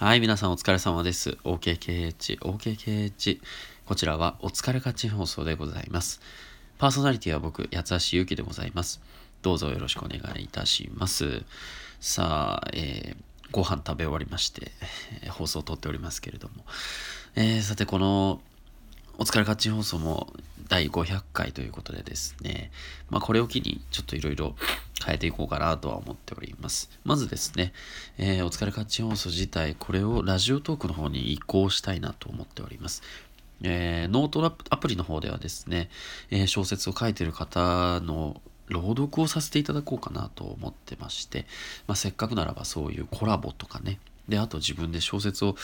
はい、皆さんお疲れ様です。OKKH、OKKH。こちらはお疲れ勝ち放送でございます。パーソナリティは僕、八橋ゆきでございます。どうぞよろしくお願いいたします。さあ、えー、ご飯食べ終わりまして、放送を撮っておりますけれども、えー、さてこのお疲れ勝ち放送も第500回ということでですね、まあこれを機にちょっといろいろ変えていこうかなとは思っております。まずですね、えー、お疲れ勝ち放送自体、これをラジオトークの方に移行したいなと思っております。えー、ノートアプリの方ではですね、えー、小説を書いてる方の朗読をさせていただこうかなと思ってまして、まあ、せっかくならばそういうコラボとかね、で、あと自分で小説を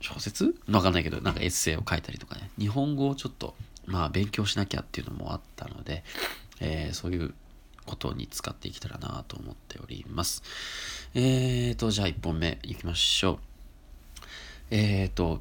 小説？わかんないけど、なんかエッセイを書いたりとかね、日本語をちょっと、まあ、勉強しなきゃっていうのもあったので、えー、そういうことに使っていけたらなと思っております。えーと、じゃあ1本目いきましょう。えーと、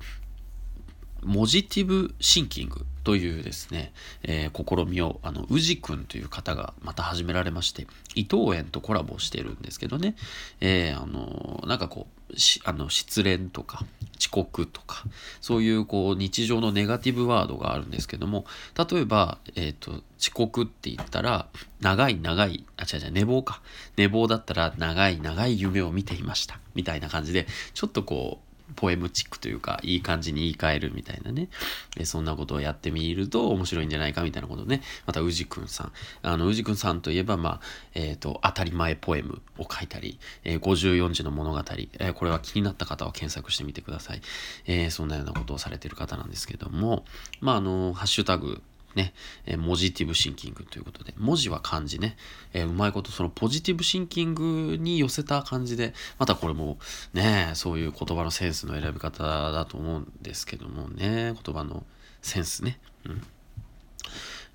モジティブシンキングというですね、えー、試みを、あの、宇治くんという方がまた始められまして、伊藤園とコラボしてるんですけどね、えー、あの、なんかこう、あの失恋とか遅刻とかそういうこう日常のネガティブワードがあるんですけども例えば、えーと、遅刻って言ったら長い長いあ違う違う寝坊か。寝坊だったら長い長い夢を見ていました。みたいな感じでちょっとこうポエムチックというか、いい感じに言い換えるみたいなね、えそんなことをやってみると面白いんじゃないかみたいなことね、また宇治くんさん。あの、宇治くんさんといえば、まあ、えっ、ー、と、当たり前ポエムを書いたり、えー、54字の物語、えー、これは気になった方は検索してみてください。えそんなようなことをされてる方なんですけども、まあ、あの、ハッシュタグ、ね、えー、モジティブシンキングということで、文字は漢字ね、えー、うまいことそのポジティブシンキングに寄せた感じで、またこれもね、そういう言葉のセンスの選び方だと思うんですけどもね、言葉のセンスね。うん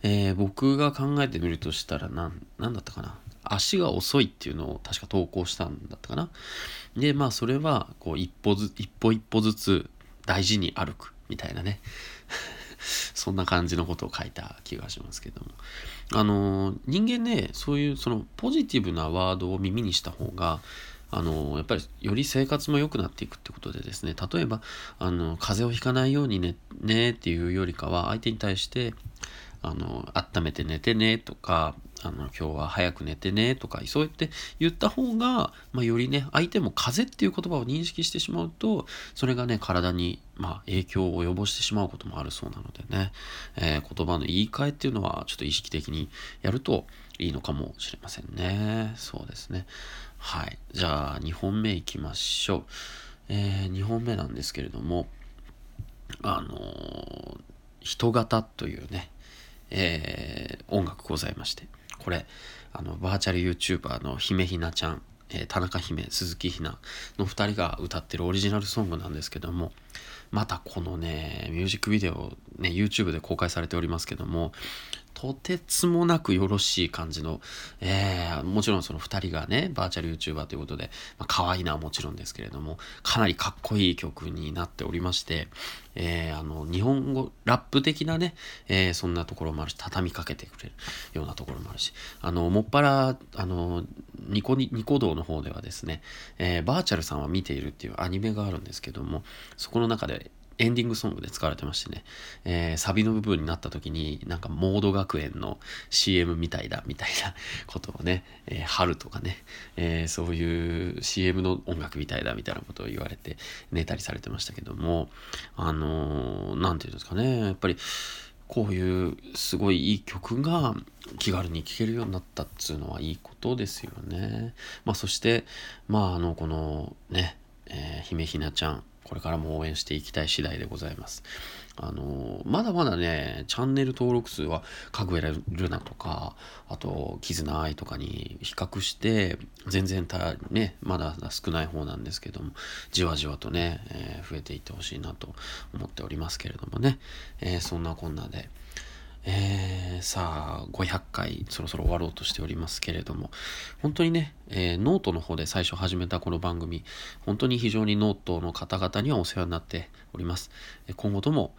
えー、僕が考えてみるとしたら何、何だったかな。足が遅いっていうのを確か投稿したんだったかな。で、まあそれは、こう一歩ず、一歩一歩ずつ大事に歩くみたいなね。そんな感じのことを書いた気がしますけども。あの、人間ね、そういうそのポジティブなワードを耳にした方が、あの、やっぱりより生活も良くなっていくってことでですね、例えば、あの、風邪をひかないようにね、ねっていうよりかは、相手に対して、あの、温めて寝てねとか、あの、今日は早く寝てねとか、そうやって言った方が、まあ、よりね、相手も風邪っていう言葉を認識してしまうと、それがね、体に、まあ、影響を及ぼしてしまうこともあるそうなのでね、えー、言葉の言い換えっていうのは、ちょっと意識的にやるといいのかもしれませんね。そうですね。はい。じゃあ、2本目いきましょう。えー、2本目なんですけれども、あのー、人型というね、えー、音楽ございまして、これ、あの、バーチャル YouTuber の姫ひなちゃん、えー、田中姫、鈴木ひなの2人が歌ってるオリジナルソングなんですけども、またこのね、ミュージックビデオ、ね、YouTube で公開されておりますけども、とてつもなくよろしい感じの、えー、もちろんその2人がね、バーチャル YouTuber ということで、まあ、可愛いのはもちろんですけれども、かなりかっこいい曲になっておりまして、えー、あの、日本語、ラップ的なね、えー、そんなところもあるし、畳みかけてくれるようなところもあるし、あの、もっぱら、あの、ニコニ、ニコ動の方ではですね、えー、バーチャルさんは見ているっていうアニメがあるんですけども、そこの中で、エンディングソングで使われてましてね、えー、サビの部分になった時になんかモード学園の CM みたいだみたいな ことをね、えー、春とかね、えー、そういう CM の音楽みたいだみたいなことを言われて寝たりされてましたけどもあの何て言うんですかねやっぱりこういうすごいいい曲が気軽に聴けるようになったっつうのはいいことですよね。まあそして、まああのこのね、えー、姫ひなちゃん、これからも応援していきたい次第でございます。あのまだまだね、チャンネル登録数は、かぐやルナとか、あと、絆愛とかに比較して、全然た、ね、まだ少ない方なんですけども、じわじわとね、えー、増えていってほしいなと思っておりますけれどもね、えー、そんなこんなで、えー、さあ、500回そろそろ終わろうとしておりますけれども、本当にね、えー、ノートの方で最初始めたこの番組、本当に非常にノートの方々にはお世話になっております。今後とも、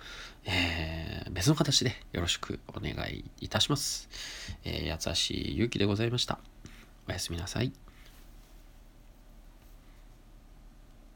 えー、別の形でよろしくお願いいたします。えー、八橋ゆうきでございました。おやすみなさい。